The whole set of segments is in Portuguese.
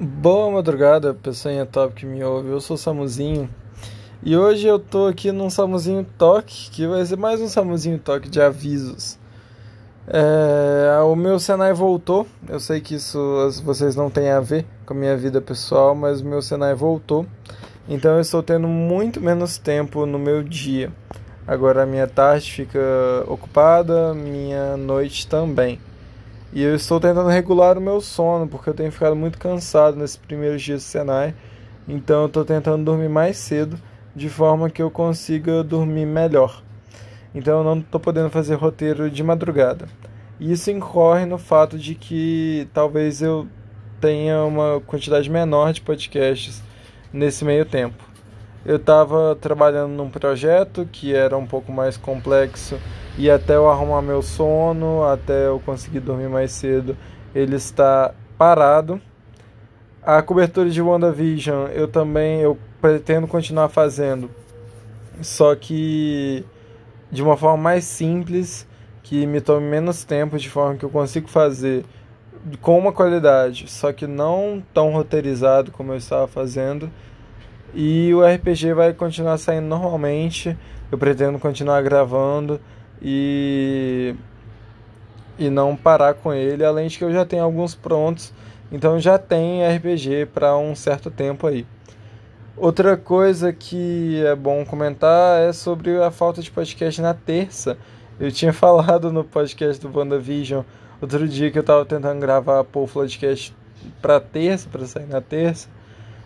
Boa madrugada, pessoinha top que me ouve. Eu sou o Samuzinho. E hoje eu tô aqui num Samuzinho Toque, que vai ser mais um Samuzinho Toque de avisos. É, o meu Senai voltou. Eu sei que isso vocês não têm a ver com a minha vida pessoal, mas o meu Senai voltou. Então eu estou tendo muito menos tempo no meu dia. Agora a minha tarde fica ocupada, minha noite também. E eu estou tentando regular o meu sono, porque eu tenho ficado muito cansado nesses primeiros dias de Senai. Então eu estou tentando dormir mais cedo, de forma que eu consiga dormir melhor. Então eu não estou podendo fazer roteiro de madrugada. E isso incorre no fato de que talvez eu tenha uma quantidade menor de podcasts nesse meio tempo. Eu estava trabalhando num projeto que era um pouco mais complexo e até eu arrumar meu sono, até eu conseguir dormir mais cedo, ele está parado. A cobertura de WandaVision eu também eu pretendo continuar fazendo, só que de uma forma mais simples, que me tome menos tempo, de forma que eu consigo fazer com uma qualidade, só que não tão roteirizado como eu estava fazendo. E o RPG vai continuar saindo normalmente. Eu pretendo continuar gravando e e não parar com ele, além de que eu já tenho alguns prontos, então já tem RPG para um certo tempo aí. Outra coisa que é bom comentar é sobre a falta de podcast na terça. Eu tinha falado no podcast do WandaVision outro dia que eu estava tentando gravar o podcast para terça, para sair na terça.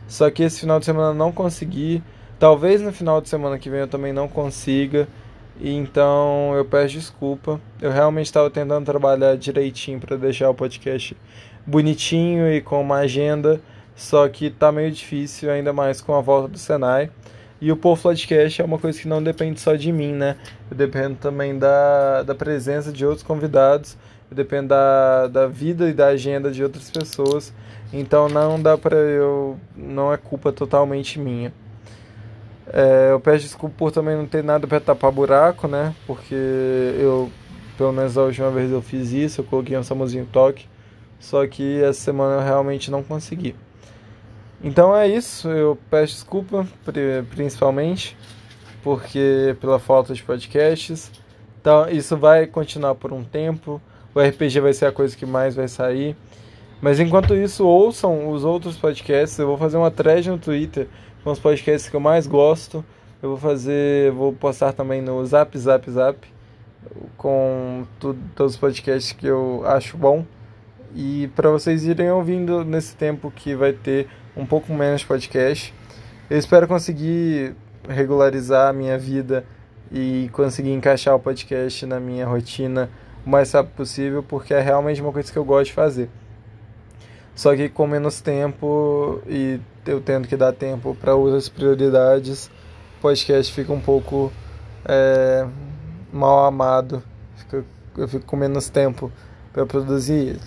Só que esse final de semana não consegui. Talvez no final de semana que vem eu também não consiga. Então eu peço desculpa. Eu realmente estava tentando trabalhar direitinho para deixar o podcast bonitinho e com uma agenda, só que tá meio difícil, ainda mais com a volta do Senai. E o Povo Podcast é uma coisa que não depende só de mim, né? Eu dependo também da, da presença de outros convidados, eu dependo da, da vida e da agenda de outras pessoas. Então não dá pra eu. Não é culpa totalmente minha. É, eu peço desculpa por também não ter nada para tapar buraco, né? Porque eu, pelo menos a última vez eu fiz isso, eu coloquei um Samuzinho Toque. Só que essa semana eu realmente não consegui. Então é isso, eu peço desculpa, principalmente, porque pela falta de podcasts. Então, isso vai continuar por um tempo. O RPG vai ser a coisa que mais vai sair. Mas enquanto isso, ouçam os outros podcasts. Eu vou fazer uma thread no Twitter com os podcasts que eu mais gosto. Eu vou fazer, vou postar também no Zap Zap Zap com tudo, todos os podcasts que eu acho bom. E para vocês irem ouvindo nesse tempo que vai ter um pouco menos podcast. Eu espero conseguir regularizar a minha vida e conseguir encaixar o podcast na minha rotina o mais rápido possível, porque é realmente uma coisa que eu gosto de fazer. Só que com menos tempo e eu tendo que dar tempo para outras prioridades, o podcast fica um pouco é, mal amado. Fica, eu fico com menos tempo para produzir.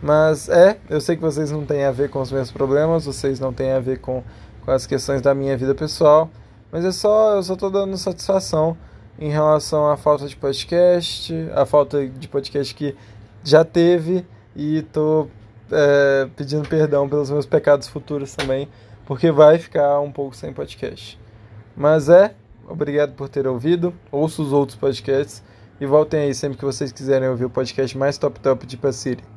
Mas é, eu sei que vocês não têm a ver com os meus problemas, vocês não têm a ver com, com as questões da minha vida pessoal, mas é só, eu só tô dando satisfação em relação à falta de podcast, a falta de podcast que já teve e tô é, pedindo perdão pelos meus pecados futuros também, porque vai ficar um pouco sem podcast. Mas é, obrigado por ter ouvido, ouço os outros podcasts e voltem aí sempre que vocês quiserem ouvir o podcast mais top top de Passiri.